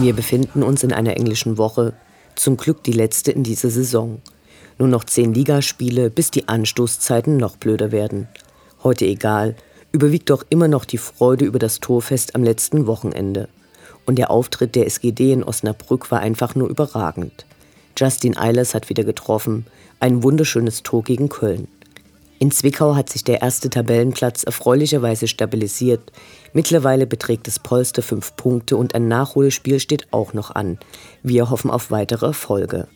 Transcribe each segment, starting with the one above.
Wir befinden uns in einer englischen Woche, zum Glück die letzte in dieser Saison. Nur noch zehn Ligaspiele, bis die Anstoßzeiten noch blöder werden. Heute egal, überwiegt doch immer noch die Freude über das Torfest am letzten Wochenende. Und der Auftritt der SGD in Osnabrück war einfach nur überragend. Justin Eilers hat wieder getroffen, ein wunderschönes Tor gegen Köln. In Zwickau hat sich der erste Tabellenplatz erfreulicherweise stabilisiert. Mittlerweile beträgt das Polster fünf Punkte und ein Nachholspiel steht auch noch an. Wir hoffen auf weitere Erfolge.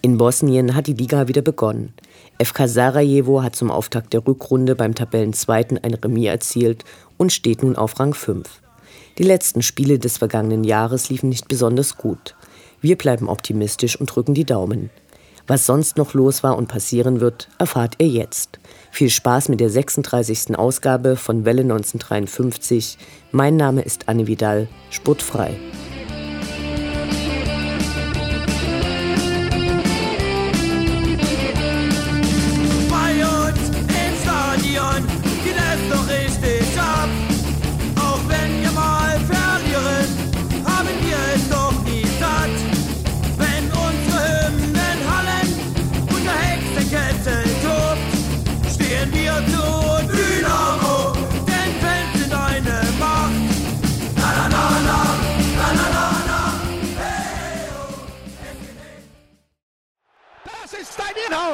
In Bosnien hat die Liga wieder begonnen. FK Sarajevo hat zum Auftakt der Rückrunde beim Tabellenzweiten ein Remis erzielt und steht nun auf Rang 5. Die letzten Spiele des vergangenen Jahres liefen nicht besonders gut. Wir bleiben optimistisch und drücken die Daumen. Was sonst noch los war und passieren wird, erfahrt ihr jetzt. Viel Spaß mit der 36. Ausgabe von Welle 1953. Mein Name ist Anne Vidal, sportfrei.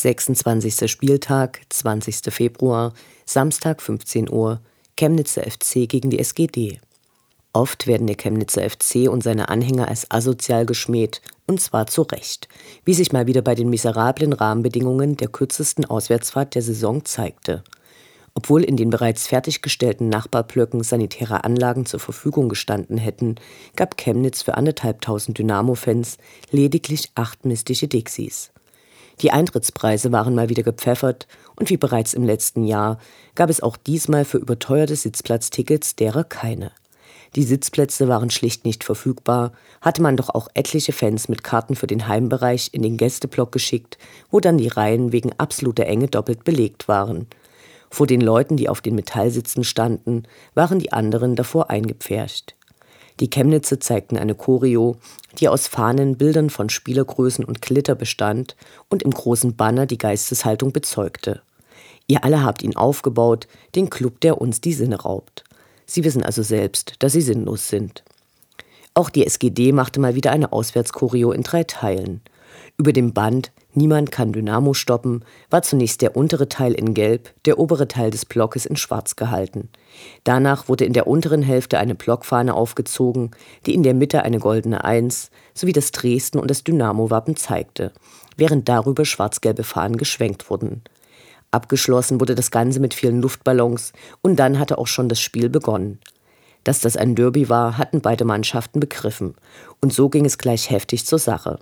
26. Spieltag, 20. Februar, Samstag 15 Uhr, Chemnitzer FC gegen die SGD. Oft werden der Chemnitzer FC und seine Anhänger als asozial geschmäht, und zwar zu Recht, wie sich mal wieder bei den miserablen Rahmenbedingungen der kürzesten Auswärtsfahrt der Saison zeigte. Obwohl in den bereits fertiggestellten Nachbarblöcken sanitäre Anlagen zur Verfügung gestanden hätten, gab Chemnitz für anderthalbtausend Dynamo-Fans lediglich acht mistige Dixies. Die Eintrittspreise waren mal wieder gepfeffert und wie bereits im letzten Jahr gab es auch diesmal für überteuerte Sitzplatztickets derer keine. Die Sitzplätze waren schlicht nicht verfügbar, hatte man doch auch etliche Fans mit Karten für den Heimbereich in den Gästeblock geschickt, wo dann die Reihen wegen absoluter Enge doppelt belegt waren. Vor den Leuten, die auf den Metallsitzen standen, waren die anderen davor eingepfercht. Die Chemnitzer zeigten eine Choreo, die aus Fahnen, Bildern von Spielergrößen und Glitter bestand und im großen Banner die Geisteshaltung bezeugte. Ihr alle habt ihn aufgebaut, den Club, der uns die Sinne raubt. Sie wissen also selbst, dass sie sinnlos sind. Auch die SGD machte mal wieder eine Auswärtschoreo in drei Teilen. Über dem Band Niemand kann Dynamo stoppen war zunächst der untere Teil in Gelb, der obere Teil des Blockes in Schwarz gehalten. Danach wurde in der unteren Hälfte eine Blockfahne aufgezogen, die in der Mitte eine goldene Eins sowie das Dresden und das Dynamo-Wappen zeigte, während darüber schwarz-gelbe Fahnen geschwenkt wurden. Abgeschlossen wurde das Ganze mit vielen Luftballons und dann hatte auch schon das Spiel begonnen. Dass das ein Derby war, hatten beide Mannschaften begriffen und so ging es gleich heftig zur Sache.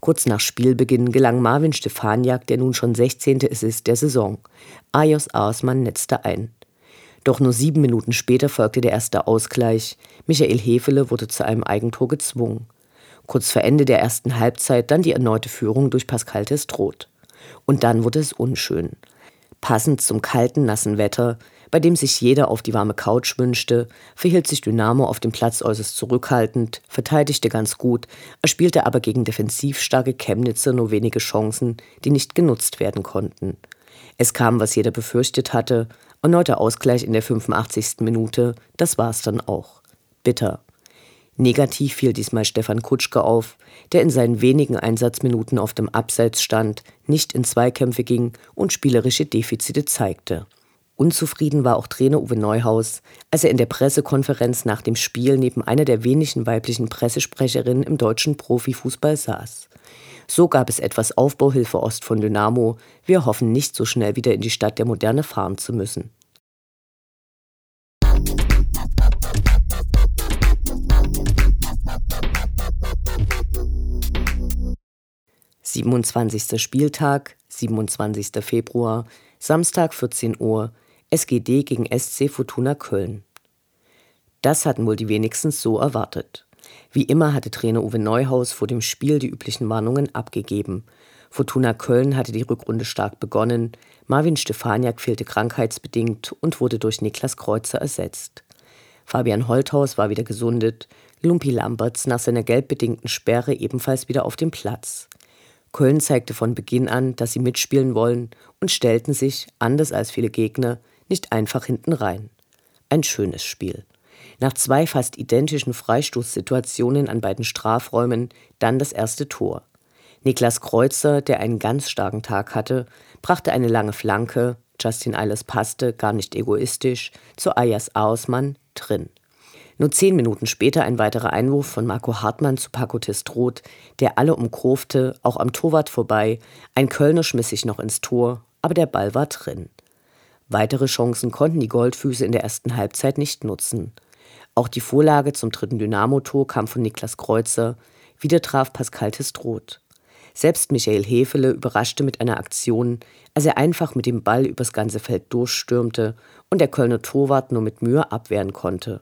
Kurz nach Spielbeginn gelang Marvin Stefaniak der nun schon 16. Assist der Saison. Ajos Arsmann netzte ein. Doch nur sieben Minuten später folgte der erste Ausgleich. Michael Hefele wurde zu einem Eigentor gezwungen. Kurz vor Ende der ersten Halbzeit dann die erneute Führung durch Pascal Testroth. Und dann wurde es unschön. Passend zum kalten, nassen Wetter, bei dem sich jeder auf die warme Couch wünschte, verhielt sich Dynamo auf dem Platz äußerst zurückhaltend, verteidigte ganz gut, erspielte aber gegen defensiv starke Chemnitzer nur wenige Chancen, die nicht genutzt werden konnten. Es kam, was jeder befürchtet hatte, erneuter Ausgleich in der 85. Minute, das war's dann auch. Bitter. Negativ fiel diesmal Stefan Kutschke auf, der in seinen wenigen Einsatzminuten auf dem Abseits stand, nicht in Zweikämpfe ging und spielerische Defizite zeigte. Unzufrieden war auch Trainer Uwe Neuhaus, als er in der Pressekonferenz nach dem Spiel neben einer der wenigen weiblichen Pressesprecherinnen im deutschen Profifußball saß. So gab es etwas Aufbauhilfe Ost von Dynamo. Wir hoffen nicht so schnell wieder in die Stadt der Moderne fahren zu müssen. 27. Spieltag, 27. Februar, Samstag 14 Uhr, SGD gegen SC Fortuna Köln. Das hatten wohl die wenigsten so erwartet. Wie immer hatte Trainer Uwe Neuhaus vor dem Spiel die üblichen Warnungen abgegeben. Fortuna Köln hatte die Rückrunde stark begonnen, Marvin Stefaniak fehlte krankheitsbedingt und wurde durch Niklas Kreuzer ersetzt. Fabian Holthaus war wieder gesundet, Lumpi Lamberts nach seiner gelbbedingten Sperre ebenfalls wieder auf dem Platz. Köln zeigte von Beginn an, dass sie mitspielen wollen und stellten sich, anders als viele Gegner, nicht einfach hinten rein. Ein schönes Spiel. Nach zwei fast identischen Freistoßsituationen an beiden Strafräumen dann das erste Tor. Niklas Kreuzer, der einen ganz starken Tag hatte, brachte eine lange Flanke, Justin Eilers passte, gar nicht egoistisch, zu Ayas Ausmann drin. Nur zehn Minuten später ein weiterer Einwurf von Marco Hartmann zu Paco Testroth, der alle umkurfte, auch am Torwart vorbei. Ein Kölner schmiss sich noch ins Tor, aber der Ball war drin. Weitere Chancen konnten die Goldfüße in der ersten Halbzeit nicht nutzen. Auch die Vorlage zum dritten Dynamo-Tor kam von Niklas Kreuzer. Wieder traf Pascal Testroth. Selbst Michael Hefele überraschte mit einer Aktion, als er einfach mit dem Ball übers ganze Feld durchstürmte und der Kölner Torwart nur mit Mühe abwehren konnte.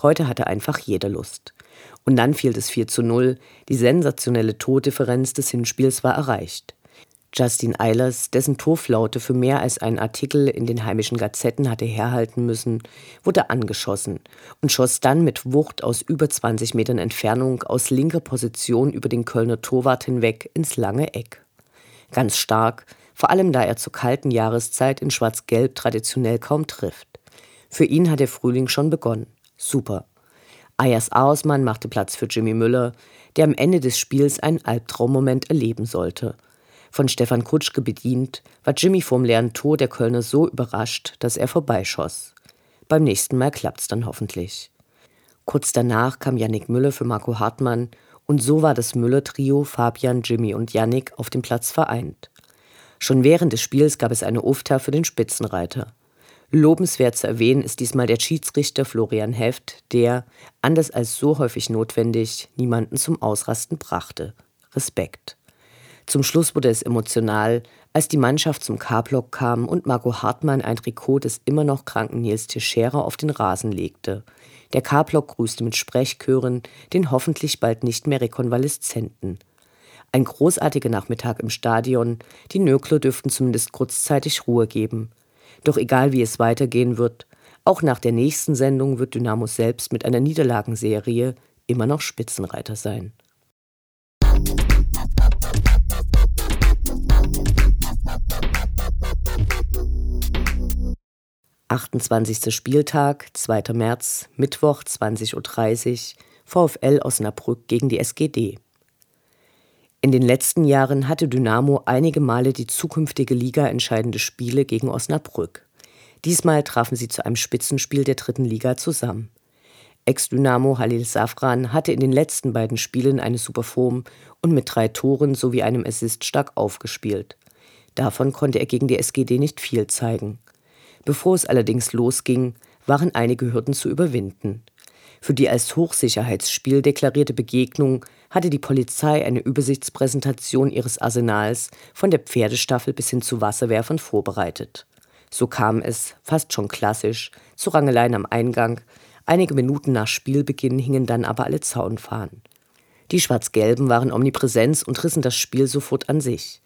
Heute hatte einfach jeder Lust. Und dann fiel es 4 zu 0. Die sensationelle Tordifferenz des Hinspiels war erreicht. Justin Eilers, dessen Torflaute für mehr als einen Artikel in den heimischen Gazetten hatte herhalten müssen, wurde angeschossen und schoss dann mit Wucht aus über 20 Metern Entfernung aus linker Position über den Kölner Torwart hinweg ins lange Eck. Ganz stark, vor allem da er zur kalten Jahreszeit in Schwarz-Gelb traditionell kaum trifft. Für ihn hat der Frühling schon begonnen. Super. Ayas Ausmann machte Platz für Jimmy Müller, der am Ende des Spiels einen Albtraummoment erleben sollte. Von Stefan Kutschke bedient, war Jimmy vom leeren Tor der Kölner so überrascht, dass er vorbeischoss. Beim nächsten Mal klappt's dann hoffentlich. Kurz danach kam Yannick Müller für Marco Hartmann und so war das Müller-Trio Fabian, Jimmy und Yannick auf dem Platz vereint. Schon während des Spiels gab es eine UFTA für den Spitzenreiter. Lobenswert zu erwähnen ist diesmal der Schiedsrichter Florian Heft, der, anders als so häufig notwendig, niemanden zum Ausrasten brachte. Respekt. Zum Schluss wurde es emotional, als die Mannschaft zum K-Block kam und Marco Hartmann ein Trikot des immer noch kranken Nils Teixeira auf den Rasen legte. Der K-Block grüßte mit Sprechchören den hoffentlich bald nicht mehr Rekonvaleszenten. Ein großartiger Nachmittag im Stadion, die Nökler dürften zumindest kurzzeitig Ruhe geben. Doch egal wie es weitergehen wird, auch nach der nächsten Sendung wird Dynamo selbst mit einer Niederlagenserie immer noch Spitzenreiter sein. Achtundzwanzigster Spieltag, 2. März, Mittwoch 20.30 Uhr, VfL Osnabrück gegen die SGD. In den letzten Jahren hatte Dynamo einige Male die zukünftige Liga entscheidende Spiele gegen Osnabrück. Diesmal trafen sie zu einem Spitzenspiel der dritten Liga zusammen. Ex-Dynamo Halil Safran hatte in den letzten beiden Spielen eine Superform und mit drei Toren sowie einem Assist stark aufgespielt. Davon konnte er gegen die SGD nicht viel zeigen. Bevor es allerdings losging, waren einige Hürden zu überwinden. Für die als Hochsicherheitsspiel deklarierte Begegnung hatte die Polizei eine Übersichtspräsentation ihres Arsenals von der Pferdestaffel bis hin zu Wasserwerfern vorbereitet. So kam es, fast schon klassisch, zu Rangeleien am Eingang. Einige Minuten nach Spielbeginn hingen dann aber alle Zaunfahnen. Die Schwarz-Gelben waren Omnipräsenz und rissen das Spiel sofort an sich.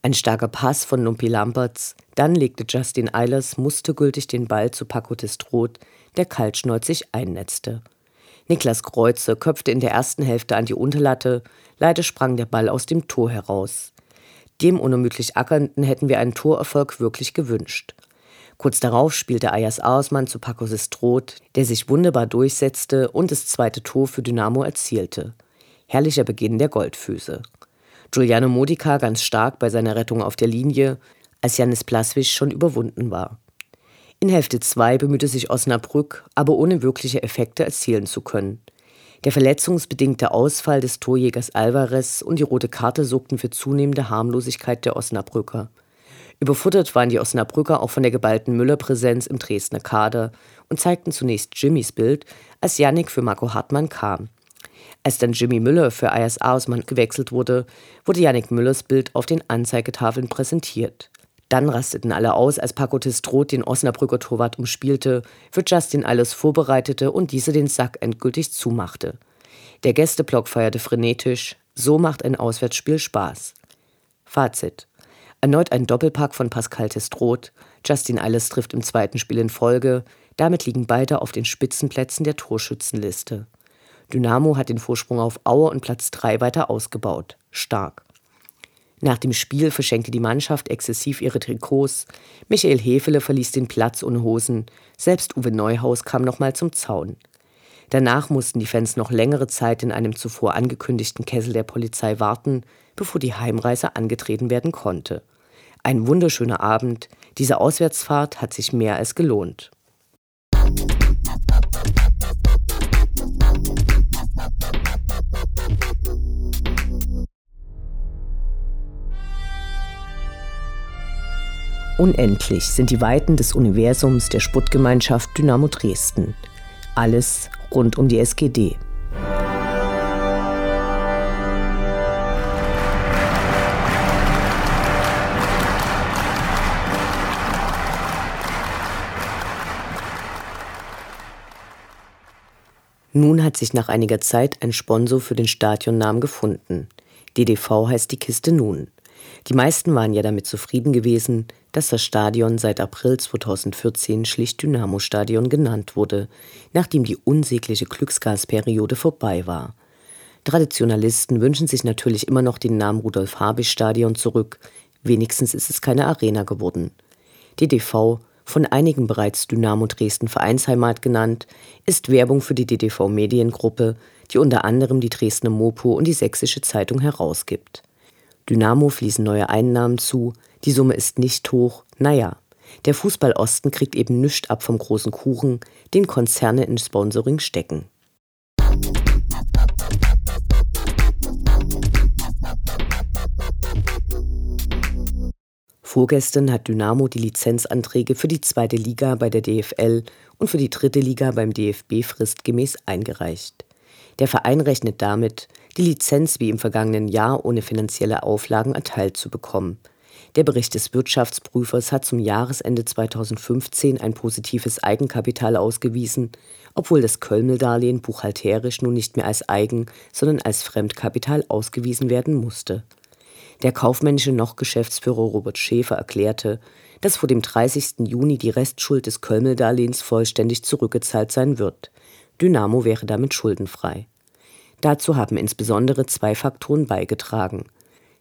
Ein starker Pass von Lumpi Lamberts, dann legte Justin Eilers mustergültig den Ball zu Paco Testroth, der kaltschnäuzig einnetzte. Niklas Kreuze köpfte in der ersten Hälfte an die Unterlatte, leider sprang der Ball aus dem Tor heraus. Dem unermüdlich Ackernden hätten wir einen Torerfolg wirklich gewünscht. Kurz darauf spielte Ayas Ausmann zu Paco Sestrot, der sich wunderbar durchsetzte und das zweite Tor für Dynamo erzielte. Herrlicher Beginn der Goldfüße. Giuliano Modica ganz stark bei seiner Rettung auf der Linie, als Janis Plaswitsch schon überwunden war. In Hälfte 2 bemühte sich Osnabrück, aber ohne wirkliche Effekte erzielen zu können. Der verletzungsbedingte Ausfall des Torjägers Alvarez und die rote Karte sorgten für zunehmende Harmlosigkeit der Osnabrücker. Überfuttert waren die Osnabrücker auch von der geballten Müller-Präsenz im Dresdner Kader und zeigten zunächst Jimmys Bild, als Yannick für Marco Hartmann kam. Als dann Jimmy Müller für Ayers Ausmann gewechselt wurde, wurde Yannick Müllers Bild auf den Anzeigetafeln präsentiert. Dann rasteten alle aus, als Paco Testroth den Osnabrücker Torwart umspielte, für Justin alles vorbereitete und dieser den Sack endgültig zumachte. Der Gästeblock feierte frenetisch. So macht ein Auswärtsspiel Spaß. Fazit. Erneut ein Doppelpack von Pascal Testroth. Justin Alles trifft im zweiten Spiel in Folge. Damit liegen beide auf den Spitzenplätzen der Torschützenliste. Dynamo hat den Vorsprung auf Aue und Platz 3 weiter ausgebaut. Stark. Nach dem Spiel verschenkte die Mannschaft exzessiv ihre Trikots. Michael Hefele verließ den Platz ohne Hosen. Selbst Uwe Neuhaus kam nochmal zum Zaun. Danach mussten die Fans noch längere Zeit in einem zuvor angekündigten Kessel der Polizei warten, bevor die Heimreise angetreten werden konnte. Ein wunderschöner Abend. Diese Auswärtsfahrt hat sich mehr als gelohnt. Unendlich sind die Weiten des Universums der Sputtgemeinschaft Dynamo Dresden. Alles rund um die SGD. Nun hat sich nach einiger Zeit ein Sponsor für den Stadionnamen gefunden. DDV heißt die Kiste nun. Die meisten waren ja damit zufrieden gewesen, dass das Stadion seit April 2014 schlicht Dynamo-Stadion genannt wurde, nachdem die unsägliche Glücksgasperiode vorbei war. Traditionalisten wünschen sich natürlich immer noch den Namen Rudolf-Habich-Stadion zurück, wenigstens ist es keine Arena geworden. DDV, von einigen bereits Dynamo Dresden Vereinsheimat genannt, ist Werbung für die DDV Mediengruppe, die unter anderem die Dresdner Mopo und die Sächsische Zeitung herausgibt. Dynamo fließen neue Einnahmen zu, die Summe ist nicht hoch, naja. Der Fußball Osten kriegt eben nichts ab vom großen Kuchen, den Konzerne in Sponsoring stecken. Vorgestern hat Dynamo die Lizenzanträge für die zweite Liga bei der DFL und für die dritte Liga beim DFB fristgemäß eingereicht. Der Verein rechnet damit, die Lizenz wie im vergangenen Jahr ohne finanzielle Auflagen erteilt zu bekommen. Der Bericht des Wirtschaftsprüfers hat zum Jahresende 2015 ein positives Eigenkapital ausgewiesen, obwohl das Kölmel-Darlehen buchhalterisch nun nicht mehr als Eigen, sondern als Fremdkapital ausgewiesen werden musste. Der kaufmännische noch Geschäftsführer Robert Schäfer erklärte, dass vor dem 30. Juni die Restschuld des Kölmel-Darlehens vollständig zurückgezahlt sein wird. Dynamo wäre damit schuldenfrei. Dazu haben insbesondere zwei Faktoren beigetragen.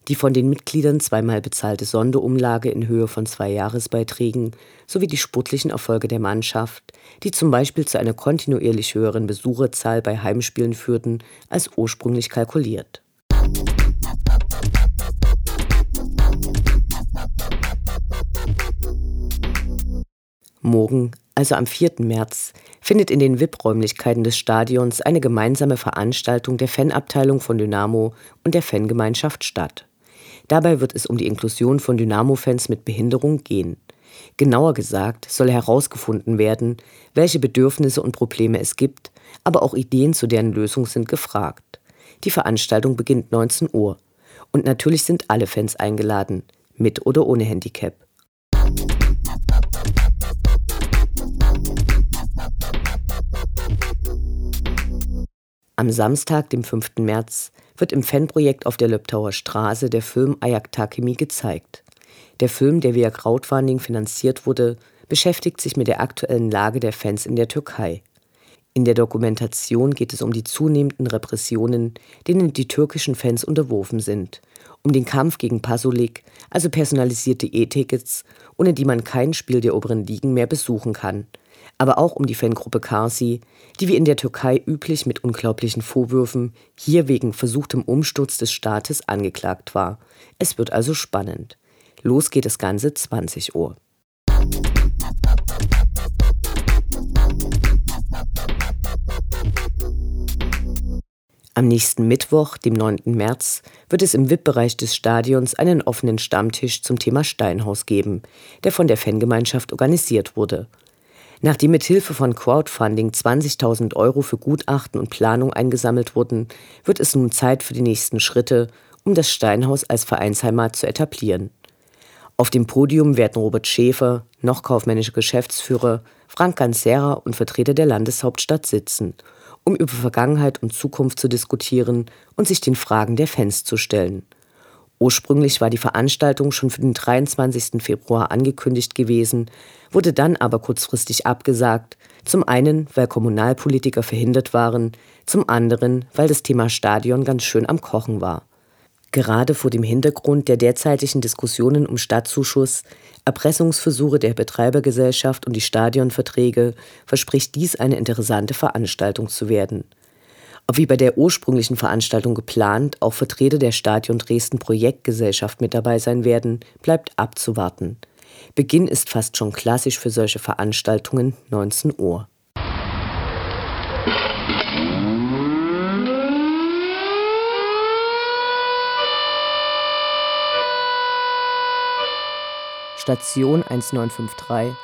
Die von den Mitgliedern zweimal bezahlte Sonderumlage in Höhe von zwei Jahresbeiträgen sowie die sportlichen Erfolge der Mannschaft, die zum Beispiel zu einer kontinuierlich höheren Besucherzahl bei Heimspielen führten als ursprünglich kalkuliert. Morgen, also am 4. März, findet in den VIP-Räumlichkeiten des Stadions eine gemeinsame Veranstaltung der Fanabteilung von Dynamo und der Fangemeinschaft statt. Dabei wird es um die Inklusion von Dynamo-Fans mit Behinderung gehen. Genauer gesagt soll herausgefunden werden, welche Bedürfnisse und Probleme es gibt, aber auch Ideen zu deren Lösung sind gefragt. Die Veranstaltung beginnt 19 Uhr. Und natürlich sind alle Fans eingeladen, mit oder ohne Handicap. Am Samstag, dem 5. März, wird im Fanprojekt auf der Löbtauer Straße der Film Ayak Takemi gezeigt. Der Film, der via Crowdfunding finanziert wurde, beschäftigt sich mit der aktuellen Lage der Fans in der Türkei. In der Dokumentation geht es um die zunehmenden Repressionen, denen die türkischen Fans unterworfen sind, um den Kampf gegen Pasolik, also personalisierte E-Tickets, ohne die man kein Spiel der oberen Ligen mehr besuchen kann, aber auch um die Fangruppe Karsi, die wie in der Türkei üblich mit unglaublichen Vorwürfen hier wegen versuchtem Umsturz des Staates angeklagt war. Es wird also spannend. Los geht das Ganze 20 Uhr. Am nächsten Mittwoch, dem 9. März, wird es im VIP-Bereich des Stadions einen offenen Stammtisch zum Thema Steinhaus geben, der von der Fangemeinschaft organisiert wurde. Nachdem mit Hilfe von Crowdfunding 20.000 Euro für Gutachten und Planung eingesammelt wurden, wird es nun Zeit für die nächsten Schritte, um das Steinhaus als Vereinsheimat zu etablieren. Auf dem Podium werden Robert Schäfer, noch kaufmännischer Geschäftsführer, Frank Ganzera und Vertreter der Landeshauptstadt sitzen, um über Vergangenheit und Zukunft zu diskutieren und sich den Fragen der Fans zu stellen. Ursprünglich war die Veranstaltung schon für den 23. Februar angekündigt gewesen, wurde dann aber kurzfristig abgesagt, zum einen, weil Kommunalpolitiker verhindert waren, zum anderen, weil das Thema Stadion ganz schön am Kochen war. Gerade vor dem Hintergrund der derzeitigen Diskussionen um Stadtzuschuss, Erpressungsversuche der Betreibergesellschaft und die Stadionverträge verspricht dies eine interessante Veranstaltung zu werden. Ob wie bei der ursprünglichen Veranstaltung geplant auch Vertreter der Stadion Dresden Projektgesellschaft mit dabei sein werden, bleibt abzuwarten. Beginn ist fast schon klassisch für solche Veranstaltungen 19 Uhr. Station 1953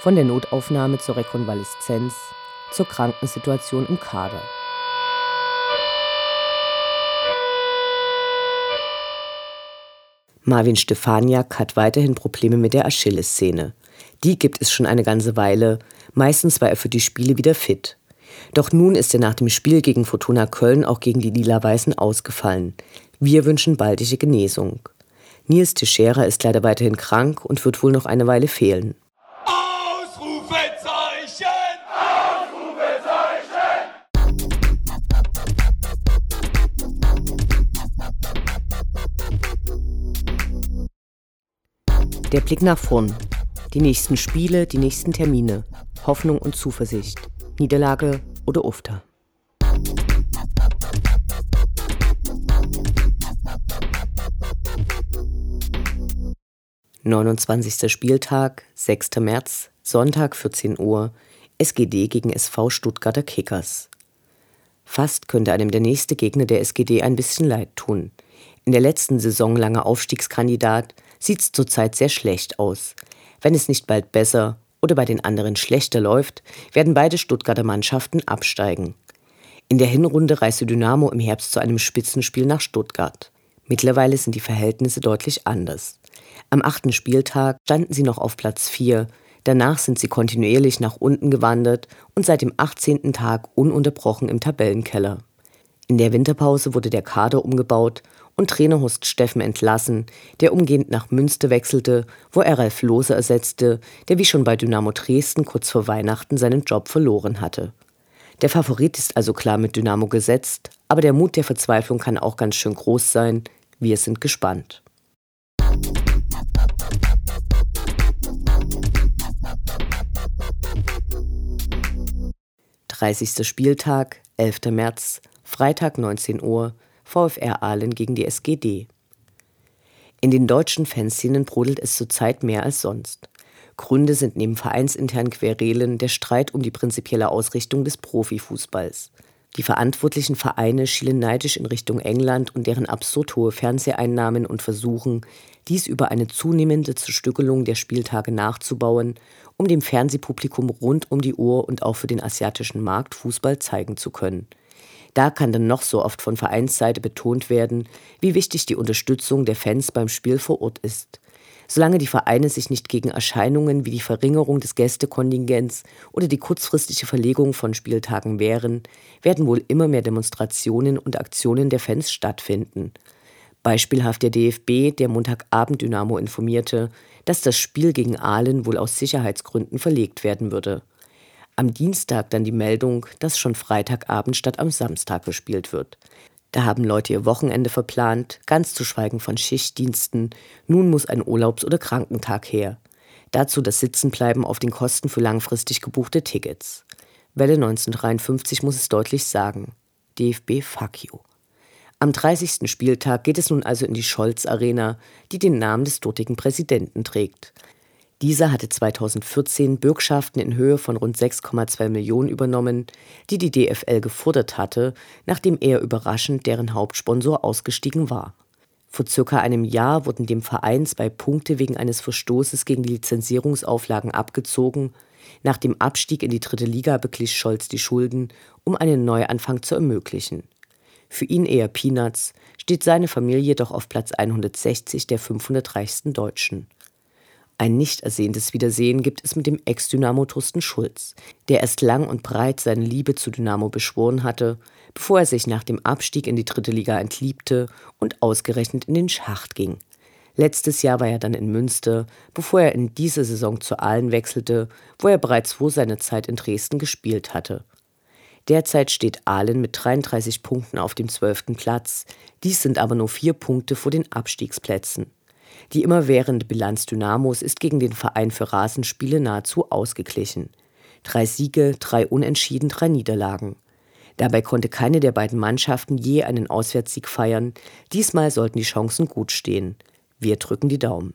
von der Notaufnahme zur Rekonvaleszenz zur Krankensituation im Kader. Marvin Stefaniak hat weiterhin Probleme mit der Achillessehne. Die gibt es schon eine ganze Weile, meistens war er für die Spiele wieder fit. Doch nun ist er nach dem Spiel gegen Fortuna Köln auch gegen die Lila-Weißen ausgefallen. Wir wünschen baldige Genesung. Nils Teixeira ist leider weiterhin krank und wird wohl noch eine Weile fehlen. Der Blick nach vorn. Die nächsten Spiele, die nächsten Termine. Hoffnung und Zuversicht. Niederlage oder Ufter. 29. Spieltag, 6. März, Sonntag 14 Uhr, SGD gegen SV Stuttgarter Kickers. Fast könnte einem der nächste Gegner der SGD ein bisschen leid tun. In der letzten Saison langer Aufstiegskandidat sieht es zurzeit sehr schlecht aus. Wenn es nicht bald besser oder bei den anderen schlechter läuft, werden beide Stuttgarter Mannschaften absteigen. In der Hinrunde reiste Dynamo im Herbst zu einem Spitzenspiel nach Stuttgart. Mittlerweile sind die Verhältnisse deutlich anders. Am achten Spieltag standen sie noch auf Platz 4. Danach sind sie kontinuierlich nach unten gewandert und seit dem 18. Tag ununterbrochen im Tabellenkeller. In der Winterpause wurde der Kader umgebaut und Trainer Horst Steffen entlassen, der umgehend nach Münster wechselte, wo er Ralf Lose ersetzte, der wie schon bei Dynamo Dresden kurz vor Weihnachten seinen Job verloren hatte. Der Favorit ist also klar mit Dynamo gesetzt, aber der Mut der Verzweiflung kann auch ganz schön groß sein. Wir sind gespannt. 30. Spieltag, 11. März, Freitag 19 Uhr, VfR Aalen gegen die SGD. In den deutschen Fanszenen brodelt es zurzeit mehr als sonst. Gründe sind neben vereinsinternen Querelen der Streit um die prinzipielle Ausrichtung des Profifußballs. Die verantwortlichen Vereine schielen neidisch in Richtung England und deren absurd hohe Fernseheinnahmen und versuchen, dies über eine zunehmende Zerstückelung der Spieltage nachzubauen, um dem Fernsehpublikum rund um die Uhr und auch für den asiatischen Markt Fußball zeigen zu können. Da kann dann noch so oft von Vereinsseite betont werden, wie wichtig die Unterstützung der Fans beim Spiel vor Ort ist. Solange die Vereine sich nicht gegen Erscheinungen wie die Verringerung des Gästekontingents oder die kurzfristige Verlegung von Spieltagen wehren, werden wohl immer mehr Demonstrationen und Aktionen der Fans stattfinden. Beispielhaft der DFB, der Montagabend Dynamo informierte, dass das Spiel gegen Aalen wohl aus Sicherheitsgründen verlegt werden würde. Am Dienstag dann die Meldung, dass schon Freitagabend statt am Samstag gespielt wird. Da haben Leute ihr Wochenende verplant, ganz zu schweigen von Schichtdiensten. Nun muss ein Urlaubs- oder Krankentag her. Dazu das Sitzenbleiben auf den Kosten für langfristig gebuchte Tickets. Welle 1953 muss es deutlich sagen. DFB fuck you. Am 30. Spieltag geht es nun also in die Scholz Arena, die den Namen des dortigen Präsidenten trägt. Dieser hatte 2014 Bürgschaften in Höhe von rund 6,2 Millionen übernommen, die die DFL gefordert hatte, nachdem er überraschend deren Hauptsponsor ausgestiegen war. Vor circa einem Jahr wurden dem Verein zwei Punkte wegen eines Verstoßes gegen die Lizenzierungsauflagen abgezogen. Nach dem Abstieg in die dritte Liga beglich Scholz die Schulden, um einen Neuanfang zu ermöglichen. Für ihn eher Peanuts, steht seine Familie doch auf Platz 160 der 500 reichsten Deutschen. Ein nicht ersehntes Wiedersehen gibt es mit dem Ex-Dynamo Thorsten Schulz, der erst lang und breit seine Liebe zu Dynamo beschworen hatte, bevor er sich nach dem Abstieg in die dritte Liga entliebte und ausgerechnet in den Schacht ging. Letztes Jahr war er dann in Münster, bevor er in diese Saison zu Aalen wechselte, wo er bereits vor seiner Zeit in Dresden gespielt hatte. Derzeit steht Aalen mit 33 Punkten auf dem zwölften Platz. Dies sind aber nur vier Punkte vor den Abstiegsplätzen. Die immerwährende Bilanz Dynamos ist gegen den Verein für Rasenspiele nahezu ausgeglichen. Drei Siege, drei Unentschieden, drei Niederlagen. Dabei konnte keine der beiden Mannschaften je einen Auswärtssieg feiern. Diesmal sollten die Chancen gut stehen. Wir drücken die Daumen.